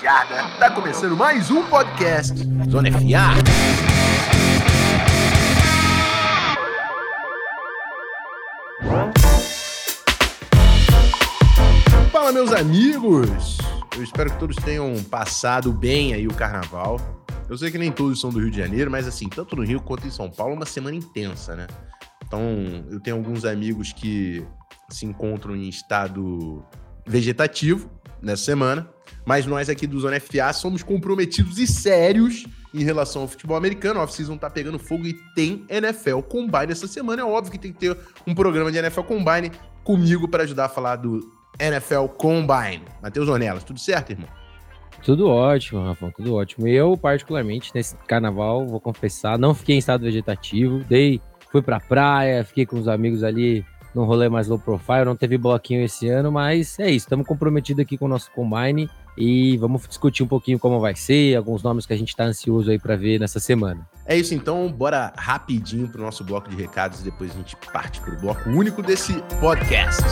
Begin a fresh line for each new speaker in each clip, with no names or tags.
jarda. Tá começando mais um podcast Zona FA. Fala, meus amigos! Eu espero que todos tenham passado bem aí o carnaval. Eu sei que nem todos são do Rio de Janeiro, mas assim, tanto no Rio quanto em São Paulo, é uma semana intensa, né? Então, eu tenho alguns amigos que se encontram em estado vegetativo nessa semana, mas nós aqui do Zona FA somos comprometidos e sérios em relação ao futebol americano. A off-season tá pegando fogo e tem NFL Combine essa semana. É óbvio que tem que ter um programa de NFL Combine comigo para ajudar a falar do NFL Combine. Matheus Onelas, tudo certo, irmão?
Tudo ótimo, Rafa, tudo ótimo. Eu, particularmente, nesse carnaval, vou confessar, não fiquei em estado vegetativo, dei, fui pra praia, fiquei com os amigos ali num rolê mais low profile, não teve bloquinho esse ano, mas é isso, estamos comprometidos aqui com o nosso Combine e vamos discutir um pouquinho como vai ser, alguns nomes que a gente está ansioso aí para ver nessa semana.
É isso então, bora rapidinho pro nosso bloco de recados e depois a gente parte pro bloco único desse podcast.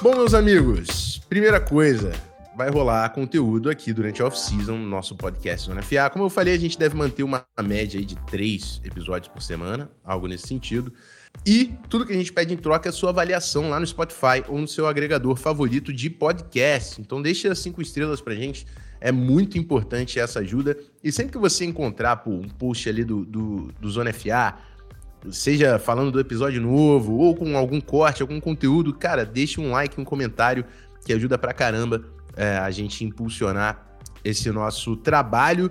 Bom, meus amigos, primeira coisa, vai rolar conteúdo aqui durante a off-season no nosso podcast Zona FA. Como eu falei, a gente deve manter uma média aí de três episódios por semana, algo nesse sentido. E tudo que a gente pede em troca é a sua avaliação lá no Spotify ou no seu agregador favorito de podcast. Então deixa cinco estrelas pra gente, é muito importante essa ajuda. E sempre que você encontrar pô, um post ali do, do, do Zona FA, seja falando do episódio novo ou com algum corte, algum conteúdo, cara, deixa um like, um comentário que ajuda pra caramba é, a gente impulsionar esse nosso trabalho.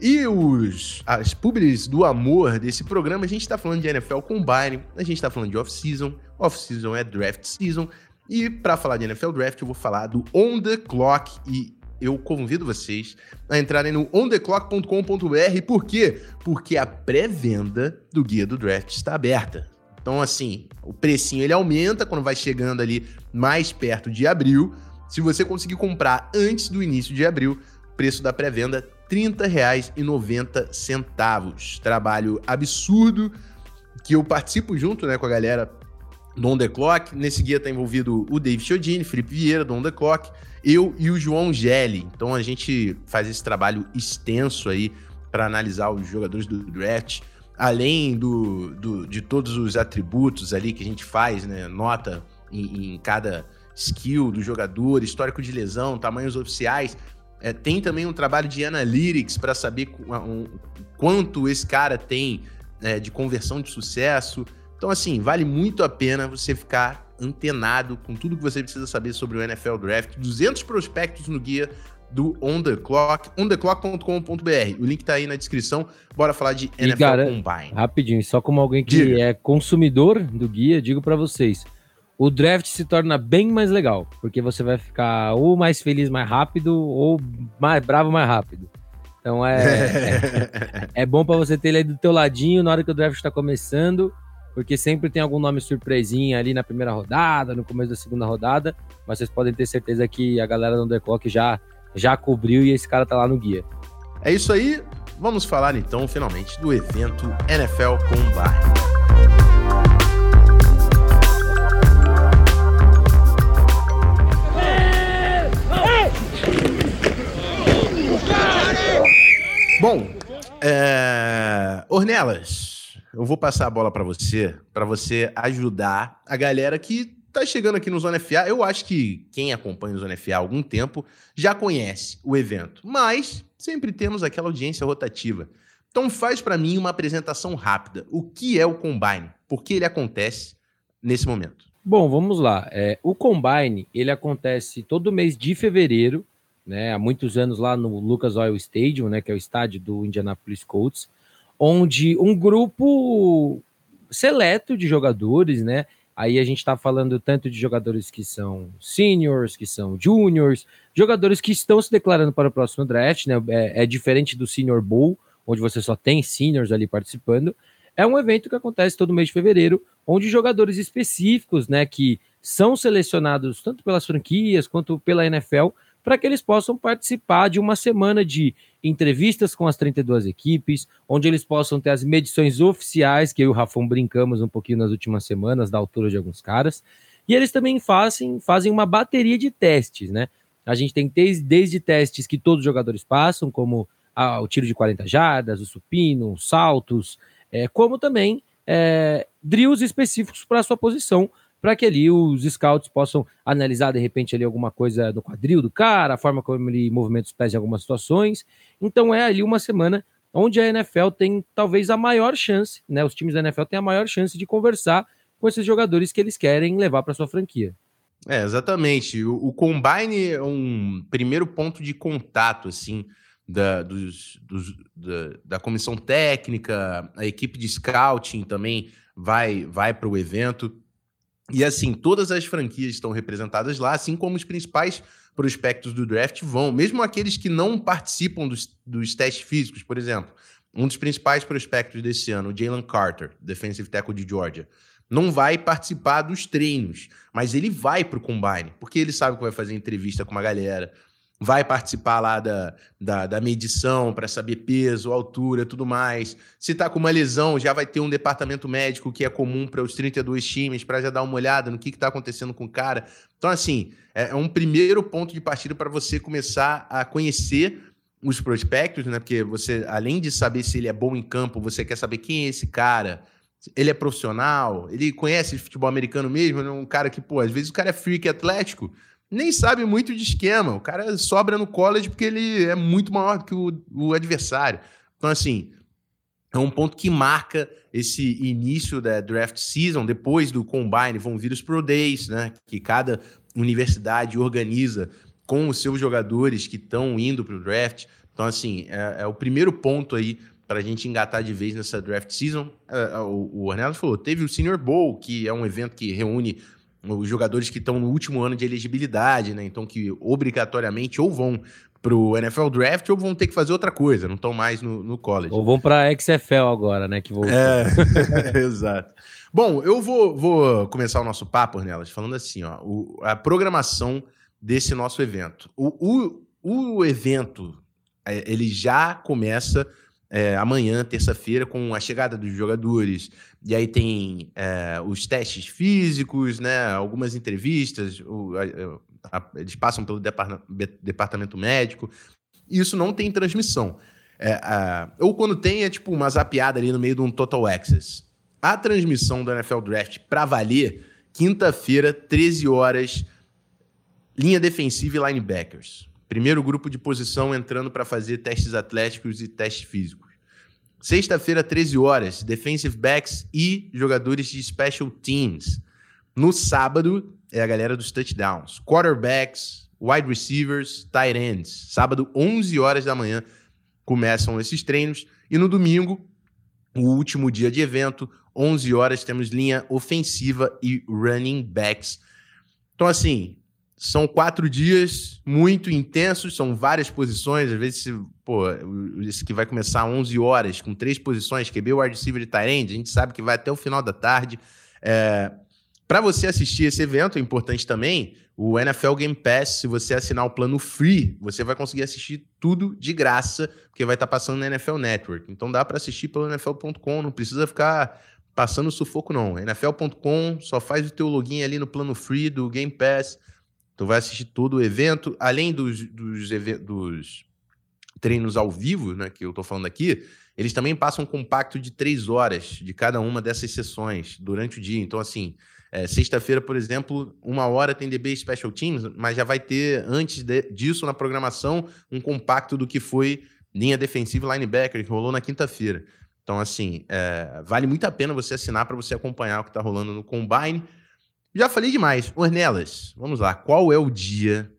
E os, as publis do amor desse programa, a gente está falando de NFL Combine, a gente está falando de off-season, off-season é draft season, e para falar de NFL Draft eu vou falar do On The Clock e eu convido vocês a entrarem no ontheclock.com.br. Por quê? Porque a pré-venda do guia do draft está aberta. Então, assim, o precinho ele aumenta quando vai chegando ali mais perto de abril. Se você conseguir comprar antes do início de abril, preço da pré-venda R$ 30,90. Trabalho absurdo que eu participo junto né, com a galera do On The Clock. Nesse guia está envolvido o David Chiodini, Felipe Vieira, do On The Clock, eu e o João Gelli. Então a gente faz esse trabalho extenso aí para analisar os jogadores do draft, além do, do, de todos os atributos ali que a gente faz, né? Nota em, em cada skill do jogador, histórico de lesão, tamanhos oficiais. É, tem também um trabalho de analytics para saber um, quanto esse cara tem é, de conversão de sucesso. Então, assim, vale muito a pena você ficar antenado com tudo que você precisa saber sobre o NFL Draft. 200 prospectos no guia do On The Clock, ontheclock.com.br. O link tá aí na descrição. Bora falar de
NFL cara, Combine. Rapidinho, só como alguém que Diga. é consumidor do guia, digo para vocês, o draft se torna bem mais legal, porque você vai ficar ou mais feliz mais rápido ou mais bravo mais rápido. Então é, é, é bom para você ter ele aí do teu ladinho na hora que o draft está começando, porque sempre tem algum nome surpresinha ali na primeira rodada, no começo da segunda rodada, mas vocês podem ter certeza que a galera do The Clock já, já cobriu e esse cara tá lá no guia.
É isso aí, vamos falar então finalmente do evento NFL Combine. Bom, é... Ornelas, eu vou passar a bola para você, para você ajudar a galera que tá chegando aqui no Zona FA. Eu acho que quem acompanha o Zona FA há algum tempo já conhece o evento, mas sempre temos aquela audiência rotativa. Então faz para mim uma apresentação rápida. O que é o Combine? Por que ele acontece nesse momento?
Bom, vamos lá. É, o Combine ele acontece todo mês de fevereiro né, há muitos anos lá no Lucas Oil Stadium, né, que é o estádio do Indianapolis Colts, onde um grupo seleto de jogadores, né, aí a gente está falando tanto de jogadores que são seniors, que são juniors, jogadores que estão se declarando para o próximo draft, né, é, é diferente do Senior Bowl, onde você só tem seniors ali participando, é um evento que acontece todo mês de fevereiro, onde jogadores específicos, né, que são selecionados tanto pelas franquias quanto pela NFL para que eles possam participar de uma semana de entrevistas com as 32 equipes, onde eles possam ter as medições oficiais, que eu e o Rafão brincamos um pouquinho nas últimas semanas, da altura de alguns caras, e eles também fazem, fazem uma bateria de testes, né? A gente tem desde, testes que todos os jogadores passam, como o tiro de 40 jardas, o supino, os saltos, é, como também é, drills específicos para a sua posição, para que ali os scouts possam analisar de repente ali alguma coisa no quadril do cara, a forma como ele movimenta os pés em algumas situações. Então é ali uma semana onde a NFL tem talvez a maior chance, né? Os times da NFL têm a maior chance de conversar com esses jogadores que eles querem levar para sua franquia.
É, exatamente. O, o, Combine é um primeiro ponto de contato, assim, da, dos, dos, da, da, comissão técnica, a equipe de scouting também vai, vai para o evento. E assim, todas as franquias estão representadas lá, assim como os principais prospectos do draft vão, mesmo aqueles que não participam dos, dos testes físicos, por exemplo. Um dos principais prospectos desse ano, o Jalen Carter, defensive tackle de Georgia, não vai participar dos treinos, mas ele vai para o combine, porque ele sabe que vai fazer entrevista com uma galera, vai participar lá da, da, da medição para saber peso, altura, tudo mais. Se está com uma lesão, já vai ter um departamento médico que é comum para os 32 times, para já dar uma olhada no que está acontecendo com o cara. Então, assim, é, é um primeiro ponto de partida para você começar a conhecer os prospectos, né? Porque você, além de saber se ele é bom em campo, você quer saber quem é esse cara. Ele é profissional, ele conhece futebol americano mesmo, é um cara que, pô, às vezes o cara é freak atlético, nem sabe muito de esquema. O cara sobra no college porque ele é muito maior que o, o adversário. Então, assim, é um ponto que marca esse início da draft season. Depois do combine vão vir os pro days, né? Que cada universidade organiza com os seus jogadores que estão indo para o draft. Então, assim, é, é, o primeiro ponto aí para a gente engatar de vez nessa draft season. É, é o, o Arnaldo falou: teve o Senior Bowl, que é um evento que reúne os jogadores que estão no último ano de elegibilidade, né? Então, que obrigatoriamente ou vão para o NFL Draft ou vão ter que fazer outra coisa, não estão mais no, no college.
Ou vão para a XFL agora, né? Que
É, exato. Bom, eu vou, vou começar o nosso papo, Ornelas, falando assim, ó, o, a programação desse nosso evento. O, o, o evento, é, ele já começa é, amanhã, terça-feira, com a chegada dos jogadores. E aí tem é, os testes físicos, né? Algumas entrevistas, o, a, a, eles passam pelo departamento médico. Isso não tem transmissão. É, a, ou quando tem, é tipo uma zapiada ali no meio de um Total Access. A transmissão do NFL Draft para valer, quinta-feira, 13 horas, linha defensiva e linebackers. Primeiro grupo de posição entrando para fazer testes atléticos e testes físicos. Sexta-feira, 13 horas, defensive backs e jogadores de special teams. No sábado, é a galera dos touchdowns. Quarterbacks, wide receivers, tight ends. Sábado, 11 horas da manhã, começam esses treinos. E no domingo, o último dia de evento, 11 horas, temos linha ofensiva e running backs. Então, assim, são quatro dias muito intensos, são várias posições. Às vezes, pô, esse que vai começar 11 horas, com três posições, QB, wide receiver e tight a gente sabe que vai até o final da tarde. É... Para você assistir esse evento, é importante também o NFL Game Pass. Se você assinar o plano free, você vai conseguir assistir tudo de graça, porque vai estar passando na NFL Network. Então dá para assistir pelo NFL.com, não precisa ficar passando sufoco, não. NFL.com, só faz o teu login ali no plano free do Game Pass Tu vai assistir todo o evento, além dos, dos, dos treinos ao vivo, né, que eu estou falando aqui, eles também passam um compacto de três horas de cada uma dessas sessões durante o dia. Então, assim, é, sexta-feira, por exemplo, uma hora tem DB Special Teams, mas já vai ter, antes de, disso, na programação, um compacto do que foi linha defensiva linebacker, que rolou na quinta-feira. Então, assim, é, vale muito a pena você assinar para você acompanhar o que está rolando no Combine. Já falei demais. Ornelas, vamos lá. Qual é o dia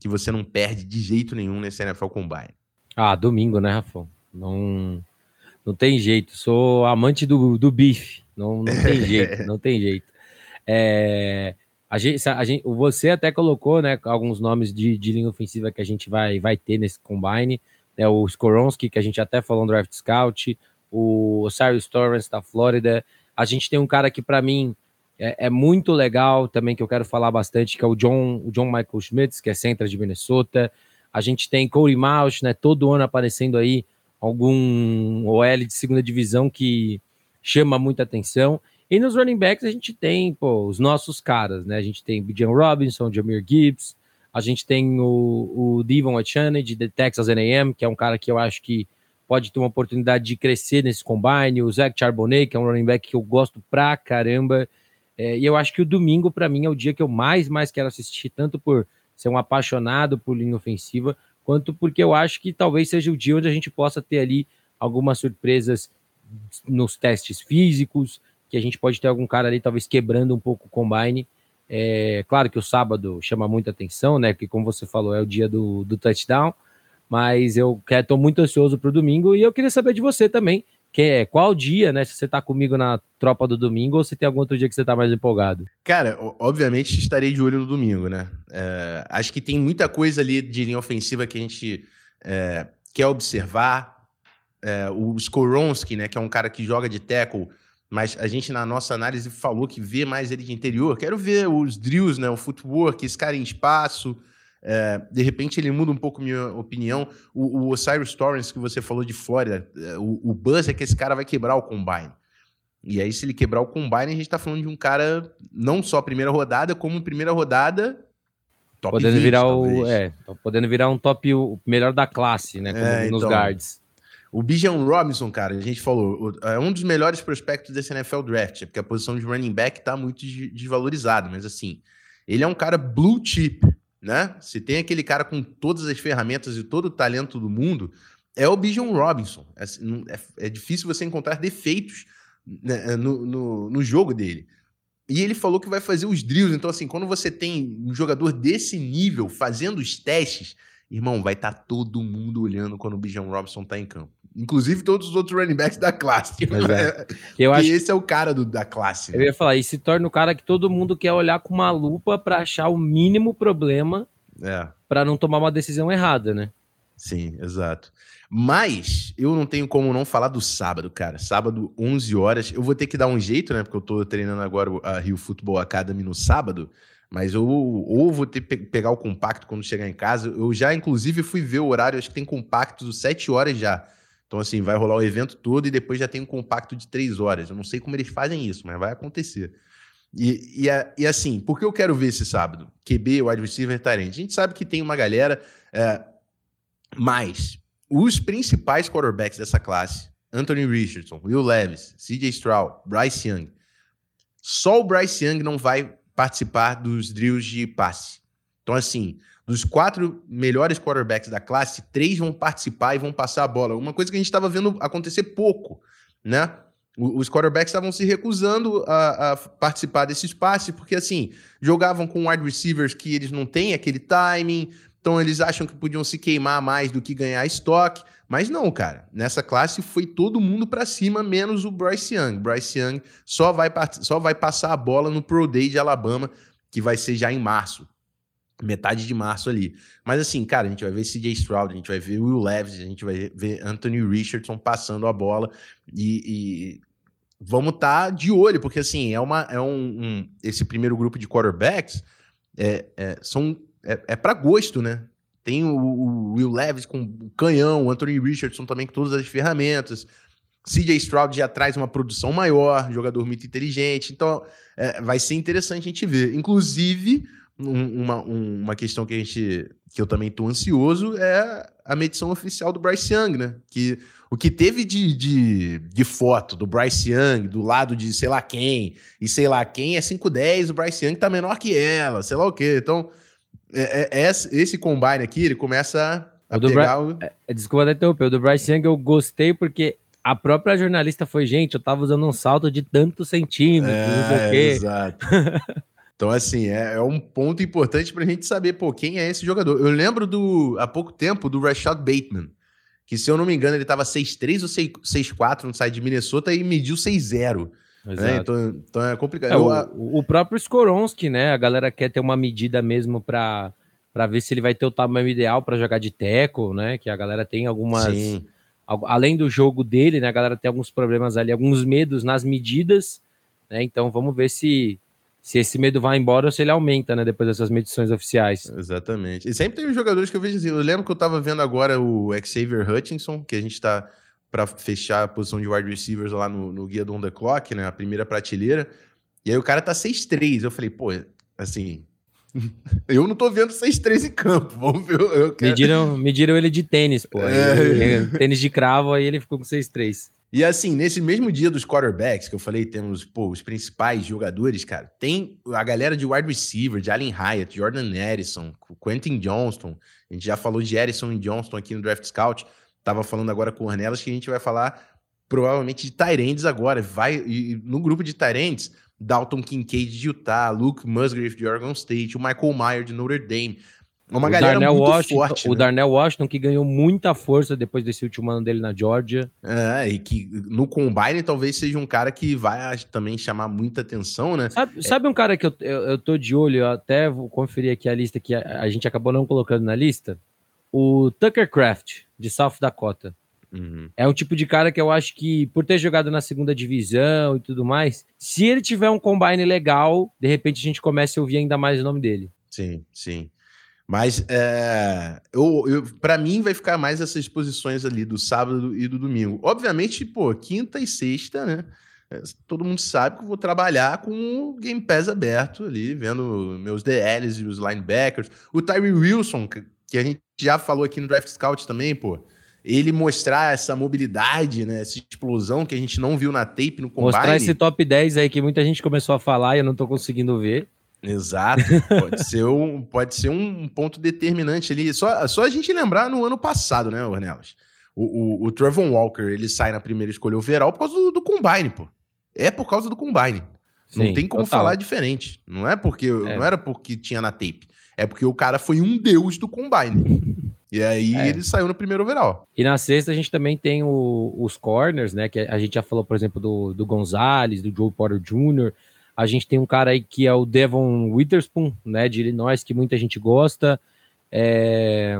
que você não perde de jeito nenhum nesse NFL Combine?
Ah, domingo, né, Rafão? Não, não tem jeito. Sou amante do, do bife. Não, não tem jeito, não tem jeito. É, a gente, a gente, você até colocou né, alguns nomes de, de linha ofensiva que a gente vai, vai ter nesse combine. Né, o Skoronski, que a gente até falou no Draft Scout, o Cyrus Torrance da Flórida. A gente tem um cara que, para mim, é, é, muito legal também que eu quero falar bastante, que é o John, o John Michael Schmitz, que é centro de Minnesota. A gente tem Corey Mauch, né? Todo ano aparecendo aí algum OL de segunda divisão que chama muita atenção. E nos running backs a gente tem pô, os nossos caras, né? A gente tem Bijan Robinson, Jameer Gibbs, a gente tem o, o Devon Achane de Texas A&M, que é um cara que eu acho que pode ter uma oportunidade de crescer nesse combine, o Zach Charbonnet, que é um running back que eu gosto pra caramba, é, e eu acho que o domingo, para mim, é o dia que eu mais, mais quero assistir, tanto por ser um apaixonado por linha ofensiva, quanto porque eu acho que talvez seja o dia onde a gente possa ter ali algumas surpresas nos testes físicos, que a gente pode ter algum cara ali talvez quebrando um pouco o combine. É, claro que o sábado chama muita atenção, né? Porque, como você falou, é o dia do, do touchdown, mas eu estou muito ansioso para o domingo e eu queria saber de você também que é qual dia, né? Se você tá comigo na tropa do domingo ou se tem algum outro dia que você tá mais empolgado?
Cara, obviamente estarei de olho no domingo, né? É, acho que tem muita coisa ali de linha ofensiva que a gente é, quer observar. É, o Skoronski, né? Que é um cara que joga de tackle, mas a gente na nossa análise falou que vê mais ele de interior. Quero ver os drills, né? O footwork, esse cara em espaço. É, de repente ele muda um pouco minha opinião. O, o Osiris Torrance que você falou de Flórida, é, o, o buzz é que esse cara vai quebrar o combine. E aí, se ele quebrar o combine, a gente tá falando de um cara não só primeira rodada, como primeira rodada
top podendo 20, virar o é, podendo virar um top o melhor da classe, né, é, nos então, guards.
O Bijan Robinson, cara, a gente falou, é um dos melhores prospectos desse NFL draft, porque a posição de running back tá muito desvalorizada, mas assim, ele é um cara blue chip, né? Se tem aquele cara com todas as ferramentas e todo o talento do mundo, é o Bijan Robinson. É, é, é, difícil você encontrar defeitos né, no, no, no, jogo dele. E ele falou que vai fazer os drills. Então, assim, quando você tem um jogador desse nível fazendo os testes, irmão, vai estar tá todo mundo olhando quando o Bijan Robinson está em campo. Inclusive todos os outros running backs da classe. É. Eu acho esse é o cara do, da classe.
Né? Eu ia falar, e se torna o cara que todo mundo quer olhar com uma lupa para achar o mínimo problema é. para não tomar uma decisão errada, né?
Sim, exato. Mas eu não tenho como não falar do sábado, cara. Sábado, 11 horas. Eu vou ter que dar um jeito, né? Porque eu tô treinando agora a Rio Football Academy no sábado. Mas eu ou vou ter que pegar o compacto quando chegar em casa. Eu já, inclusive, fui ver o horário. Acho que tem compacto 7 horas já. Então, assim, vai rolar o evento todo e depois já tem um compacto de três horas. Eu não sei como eles fazem isso, mas vai acontecer. E, e, e assim, por que eu quero ver esse sábado? QB, wide receiver, Tyrant. A gente sabe que tem uma galera, é, mas os principais quarterbacks dessa classe, Anthony Richardson, Will Levis, CJ Stroud, Bryce Young, só o Bryce Young não vai participar dos drills de passe. Então, assim, dos quatro melhores quarterbacks da classe, três vão participar e vão passar a bola. Uma coisa que a gente estava vendo acontecer pouco, né? Os quarterbacks estavam se recusando a, a, participar desse espaço, porque assim, jogavam com wide receivers que eles não têm aquele timing, então eles acham que podiam se queimar mais do que ganhar estoque. Mas não, cara. Nessa classe foi todo mundo para cima, menos o Bryce Young. Bryce Young só vai, só vai passar a bola no Pro Day de Alabama, que vai ser já em março metade de março ali. Mas assim, cara, a gente vai ver CJ Stroud, a gente vai ver Will Levis, a gente vai ver Anthony Richardson passando a bola e, e vamos estar tá de olho, porque assim, é, uma, é um, um esse primeiro grupo de quarterbacks é, é são, é, é para gosto, né? Tem o, o, Will Levis com o canhão, o Anthony Richardson também com todas as ferramentas. CJ Stroud já traz uma produção maior, jogador muito inteligente. Então, é, vai ser interessante a gente ver. Inclusive, um, uma, um, uma questão que a gente que eu também estou ansioso é a medição oficial do Bryce Young, né? Que o que teve de, de, de, foto do Bryce Young do lado de sei lá quem, e sei lá quem é 5'10, o Bryce Young tá menor que ela, sei lá o quê. Então, é, é, é esse combine aqui, ele começa a, a pegar
o... É, é, desculpa até interromper, o do Bryce Young eu gostei porque a própria jornalista foi, gente, eu tava usando um salto de tantos centímetros, é, não sei o quê.
Exato. Então, assim, é, é um ponto importante para a gente saber, pô, quem é esse jogador. Eu lembro do, há pouco tempo, do Rashad Bateman, que se eu não me engano, ele estava 6'3 ou 6'4 no site de Minnesota e mediu 6'0. Né? Então, então é complicado. É,
o, o, próprio Skoronski, né? A galera quer ter uma medida mesmo para para ver se ele vai ter o tamanho ideal para jogar de teco, né? Que a galera tem algumas. Sim. Além do jogo dele, né? A galera tem alguns problemas ali, alguns medos nas medidas, né? Então vamos ver se se esse medo vai embora ou se ele aumenta, né, depois dessas medições oficiais.
Exatamente. E sempre tem os jogadores que eu vejo assim. Eu lembro que eu tava vendo agora o Xavier Hutchinson, que a gente tá para fechar a posição de wide receivers lá no, no guia do On The Clock, né, a primeira prateleira. E aí o cara tá 6-3. Eu falei, pô, assim, eu não tô vendo 6-3 em campo. Vamos ver. Eu
quero... mediram, mediram ele de tênis, pô. É... tênis de cravo, aí ele ficou com 6-3.
E assim, nesse mesmo dia dos quarterbacks que eu falei, temos pô, os principais jogadores, cara. Tem a galera de wide receiver, de Allen Hyatt, Jordan Edison, Quentin Johnston. A gente já falou de Edison e Johnston aqui no Draft Scout. Tava falando agora com o Ornelas que a gente vai falar provavelmente de Tyrands agora. Vai, e no grupo de Tyrands, Dalton Kincaid de Utah, Luke Musgrave de Oregon State, o Michael Meyer de Notre Dame.
Uma o galera Darnell muito Washington, forte. O né? Darnell Washington, que ganhou muita força depois desse último ano dele na Georgia.
É, e que no Combine talvez seja um cara que vai também chamar muita atenção, né?
Sabe, é... sabe um cara que eu, eu, eu, tô de olho, eu até vou conferir aqui a lista que a, a gente acabou não colocando na lista? O Tucker Craft, de South Dakota. Uhum. É um tipo de cara que eu acho que, por ter jogado na segunda divisão e tudo mais, se ele tiver um combine legal, de repente a gente começa a ouvir ainda mais o nome dele.
Sim, sim. Mas é, eu, eu para mim vai ficar mais essas posições ali do sábado e do domingo. Obviamente, pô, quinta e sexta, né? É, todo mundo sabe que eu vou trabalhar com o Game Pass aberto ali, vendo meus DLs e os linebackers. O Tyree Wilson, que a gente já falou aqui no Draft Scout também, pô ele mostrar essa mobilidade, né, essa explosão que a gente não viu na tape no combine.
Mostrar esse top 10 aí que muita gente começou a falar e eu não tô conseguindo ver.
Exato, pode ser um, pode ser um ponto determinante ali. Só, só a gente lembrar no ano passado, né, Ornelas? O, o, o Trevor Walker, ele sai na primeira escolha overall por causa do, do combine, pô. É por causa do combine. Sim, não tem como total. falar diferente. Não é porque é. não era porque tinha na tape. É porque o cara foi um deus do combine. E aí é. ele saiu no primeiro overall.
E na sexta a gente também tem o, os corners, né? Que a gente já falou, por exemplo, do, do Gonzalez, do Joe Porter Jr. A gente tem um cara aí que é o Devon Witherspoon, né? De Illinois, que muita gente gosta. É...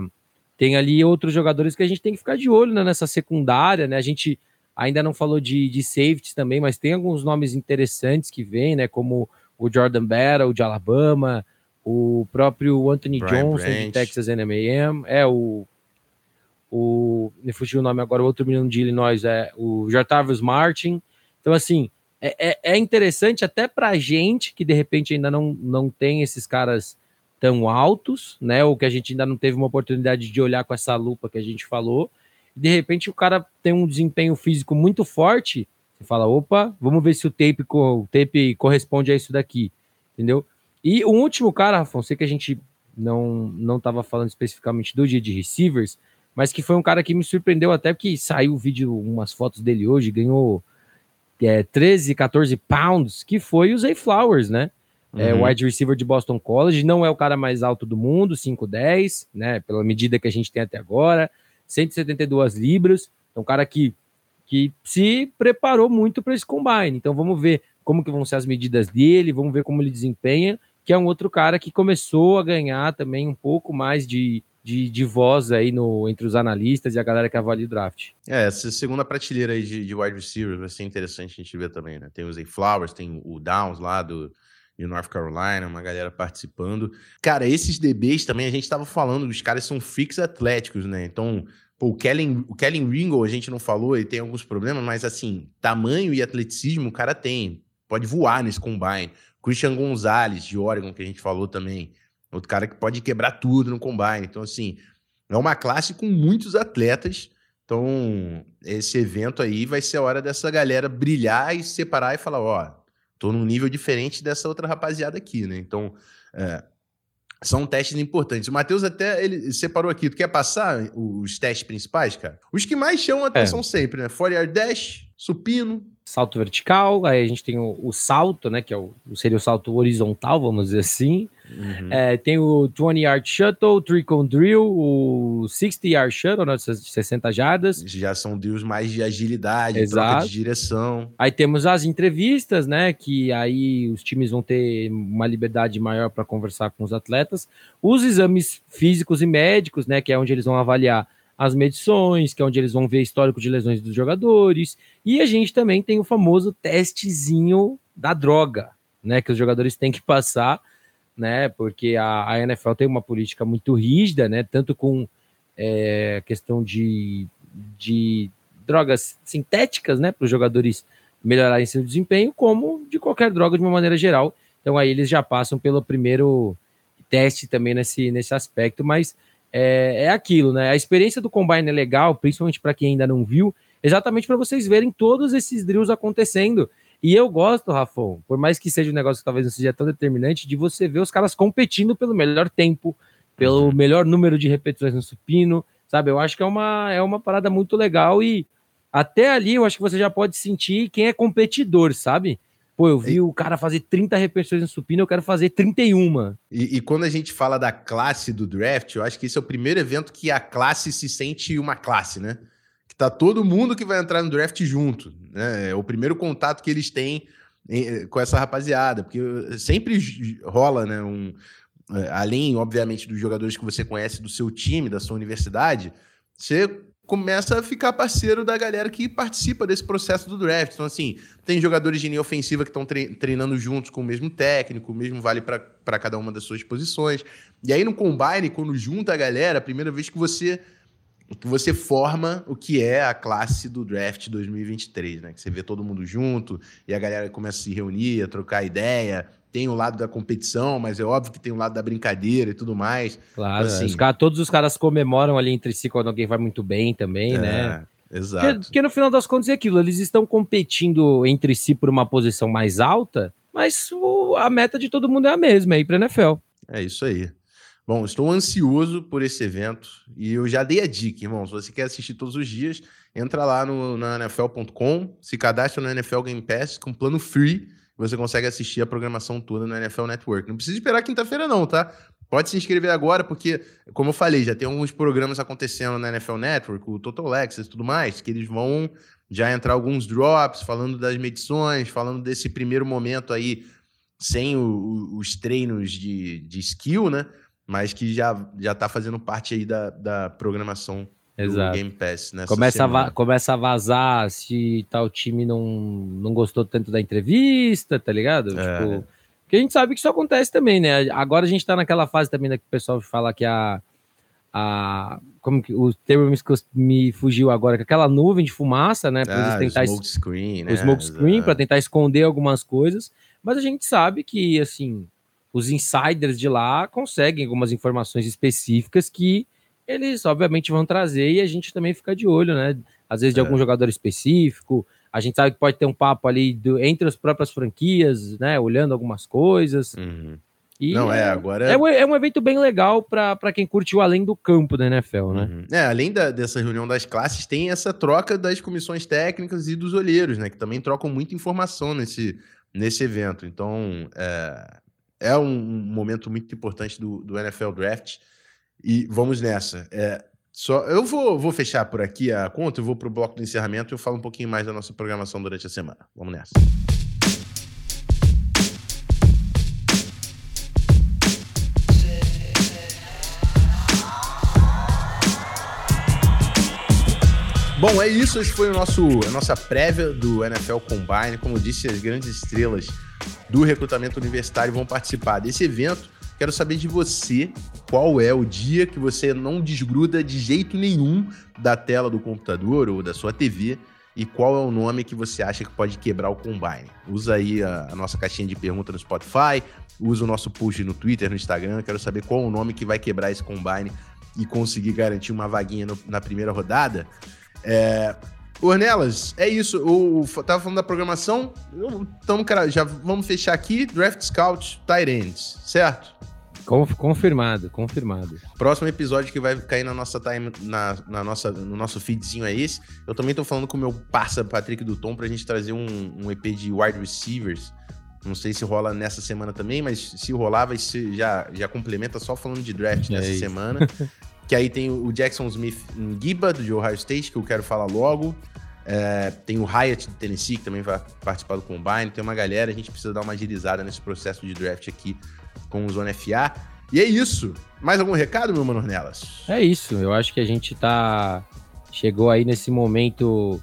Tem ali outros jogadores que a gente tem que ficar de olho né, nessa secundária, né? A gente ainda não falou de, de safeties também, mas tem alguns nomes interessantes que vêm, né? Como o Jordan Battle de Alabama, o próprio Anthony Brian Johnson Branch. de Texas A&M, é o o me fugiu o nome agora, o outro menino de Illinois é o Jartavius Martin. Então assim, é, é, é interessante até para gente que de repente ainda não, não tem esses caras tão altos, né? Ou que a gente ainda não teve uma oportunidade de olhar com essa lupa que a gente falou. De repente o cara tem um desempenho físico muito forte. Você fala, opa, vamos ver se o tape, o tape corresponde a isso daqui, entendeu? E o último cara, Rafa, sei que a gente não não estava falando especificamente do dia de receivers, mas que foi um cara que me surpreendeu até porque saiu o vídeo, umas fotos dele hoje, ganhou é, 13, 14 pounds, que foi o Zay Flowers, né? É, uhum. É, wide receiver de Boston College, não é o cara mais alto do mundo, 5'10, né? Pela medida que a gente tem até agora, 172 libras, é um cara que, que se preparou muito para esse combine. Então vamos ver como que vão ser as medidas dele, vamos ver como ele desempenha que é um outro cara que começou a ganhar também um pouco mais de, de, de, voz aí no, entre os analistas e a galera que avalia o draft.
É, essa segunda prateleira aí de, de wide receivers vai ser interessante a gente ver também, né? Tem o Zay Flowers, tem o Downs lá do de North Carolina, uma galera participando. Cara, esses DBs também a gente tava falando, os caras são freaks atléticos, né? Então, pô, o Kellen, o Kellen Ringo a gente não falou, ele tem alguns problemas, mas assim, tamanho e atleticismo o cara tem. Pode voar nesse combine. Christian Gonzalez, de Oregon, que a gente falou também. Outro cara que pode quebrar tudo no combine. Então, assim, é uma classe com muitos atletas. Então, esse evento aí vai ser a hora dessa galera brilhar e separar e falar: ó, tô num nível diferente dessa outra rapaziada aqui, né? Então, é, são testes importantes. O Matheus até ele separou aqui. Tu quer passar os testes principais, cara? Os que mais chamam a atenção é. sempre, né? 40 dash, supino,
salto vertical, aí a gente tem o, o salto, né, que é o, seria o salto horizontal, vamos dizer assim. Uhum. É, tem o 20 yard shuttle, trickle drill, o 60 yard shuttle, né, de 60 jardas.
Já são drills mais de agilidade, Exato. de direção.
Aí temos as entrevistas, né, que aí os times vão ter uma liberdade maior para conversar com os atletas. Os exames físicos e médicos, né, que é onde eles vão avaliar as medições, que é onde eles vão ver histórico de lesões dos jogadores. E a gente também tem o famoso testezinho da droga, né, que os jogadores têm que passar, né, porque a, a NFL tem uma política muito rígida, né, tanto com é, questão de, de drogas sintéticas, né, para os jogadores melhorarem seu desempenho, como de qualquer droga de uma maneira geral. Então aí eles já passam pelo primeiro teste também nesse, nesse aspecto, mas é, é aquilo, né? A experiência do Combine é legal, principalmente para quem ainda não viu, exatamente para vocês verem todos esses drills acontecendo. E eu gosto, Rafão, por mais que seja um negócio que talvez não seja tão determinante, de você ver os caras competindo pelo melhor tempo, pelo uhum. melhor número de repetições no supino, sabe? Eu acho que é uma, é uma parada muito legal e até ali eu acho que você já pode sentir quem é competidor, sabe? Pô, eu vi e... o cara fazer 30 repetições no supino, eu quero fazer 31.
E, e quando a gente fala da classe do draft, eu acho que esse é o primeiro evento que a classe se sente uma classe, né? Que tá todo mundo que vai entrar no draft junto, né? É o primeiro contato que eles têm com essa rapaziada, porque sempre rola, né? Um, além, obviamente, dos jogadores que você conhece do seu time, da sua universidade, você começa a ficar parceiro da galera que participa desse processo do draft. Então, assim, tem jogadores de linha ofensiva que estão treinando juntos com o mesmo técnico, o mesmo vale para cada uma das suas posições. E aí no combine, quando junta a galera, a primeira vez que você que você forma o que é a classe do draft 2023, né? Que você vê todo mundo junto e a galera começa a se reunir, a trocar ideia, tem o lado da competição, mas é óbvio que tem o lado da brincadeira e tudo mais.
Claro, então, assim, os cara, todos os caras comemoram ali entre si quando alguém vai muito bem também, é, né?
Exato.
Porque, porque, no final das contas é aquilo, eles estão competindo entre si por uma posição mais alta, mas o, a meta de todo mundo é a mesma aí para NFL.
É isso aí. Bom, estou ansioso por esse evento e eu já dei a dica, irmão. Se você quer assistir todos os dias, entra lá no, na NFL.com, se cadastra no NFL Game Pass com plano free você consegue assistir a programação toda no NFL Network. Não precisa esperar quinta-feira, não, tá? Pode se inscrever agora, porque, como eu falei, já tem alguns programas acontecendo na NFL Network, o Total Access e tudo mais, que eles vão já entrar alguns drops falando das medições, falando desse primeiro momento aí, sem o, os treinos de, de skill, né? Mas que já, já tá fazendo parte aí da, da programação
Exato. Game Pass começa a, começa a vazar se tal time não, não gostou tanto da entrevista, tá ligado? É. Tipo, porque a gente sabe que isso acontece também, né? Agora a gente tá naquela fase também né, que o pessoal fala que a. a como que o termo me, fugiu agora, que aquela nuvem de fumaça, né?
Pra ah, tentar smoke screen, né?
O smoke screen, para tentar esconder algumas coisas. Mas a gente sabe que, assim, os insiders de lá conseguem algumas informações específicas que eles obviamente vão trazer e a gente também fica de olho, né? Às vezes de é. algum jogador específico. A gente sabe que pode ter um papo ali do, entre as próprias franquias, né? Olhando algumas coisas.
Uhum. E Não, é, agora.
É, é um evento bem legal para quem curtiu além do campo da NFL, né?
Uhum. É, além da, dessa reunião das classes, tem essa troca das comissões técnicas e dos olheiros, né? Que também trocam muita informação nesse, nesse evento. Então, é, é um momento muito importante do, do NFL Draft. E vamos nessa. É, só, eu vou, vou fechar por aqui a conta, eu vou para o bloco do encerramento e eu falo um pouquinho mais da nossa programação durante a semana. Vamos nessa. Bom, é isso. Esse foi o nosso, a nossa prévia do NFL Combine. Como eu disse, as grandes estrelas do recrutamento universitário vão participar desse evento. Quero saber de você qual é o dia que você não desgruda de jeito nenhum da tela do computador ou da sua TV e qual é o nome que você acha que pode quebrar o Combine. Usa aí a, a nossa caixinha de pergunta no Spotify, usa o nosso post no Twitter, no Instagram. Quero saber qual é o nome que vai quebrar esse Combine e conseguir garantir uma vaguinha no, na primeira rodada. É, Ornelas, é isso. Eu tava falando da programação. Então, cara, já vamos fechar aqui. Draft Scout Tyrants, certo?
Confirmado, confirmado.
Próximo episódio que vai cair na nossa time, na, na nossa, no nosso feedzinho é esse. Eu também tô falando com o meu parça Patrick do Tom pra gente trazer um, um EP de wide receivers. Não sei se rola nessa semana também, mas se rolar, vai ser, já, já complementa só falando de draft é nessa isso. semana. que aí tem o Jackson Smith Giba, do Ohio State, que eu quero falar logo. É, tem o Hyatt de Tennessee, que também vai participar do Combine. Tem uma galera, a gente precisa dar uma agilizada nesse processo de draft aqui com o Zona FA. E é isso. Mais algum recado, meu mano Nelas?
É isso. Eu acho que a gente tá. Chegou aí nesse momento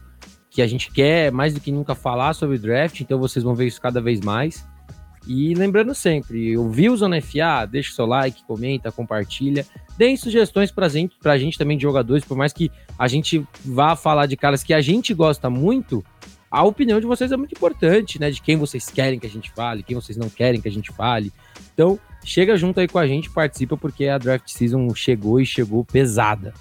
que a gente quer mais do que nunca falar sobre draft, então vocês vão ver isso cada vez mais. E lembrando sempre, ouviu o Zona FA, deixa o seu like, comenta, compartilha. Deem sugestões pra gente, pra gente também de jogadores, por mais que a gente vá falar de caras que a gente gosta muito, a opinião de vocês é muito importante, né? De quem vocês querem que a gente fale, quem vocês não querem que a gente fale. Então, chega junto aí com a gente, participa, porque a draft season chegou e chegou pesada.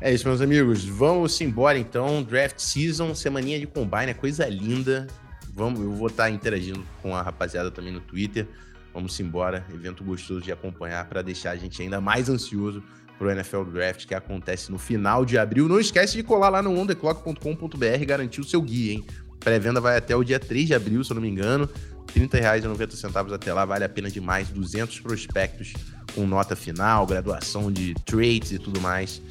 É isso, meus amigos. Vamos embora então. Draft season, semaninha de combine, é coisa linda. Vamos, eu vou estar interagindo com a rapaziada também no Twitter. Vamos embora. Evento gostoso de acompanhar para deixar a gente ainda mais ansioso pro NFL Draft que acontece no final de abril. Não esquece de colar lá no ontheclock.com.br e garantir o seu guia, hein? Pré-venda vai até o dia 3 de abril, se eu não me engano. R$ 30,90 até lá, vale a pena demais. 200 prospectos com nota final, graduação de trades e tudo mais.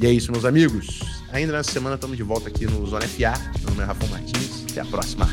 E é isso, meus amigos. Ainda nessa semana estamos de volta aqui no Zona FA. Meu nome é Rafa Martins. Até a próxima.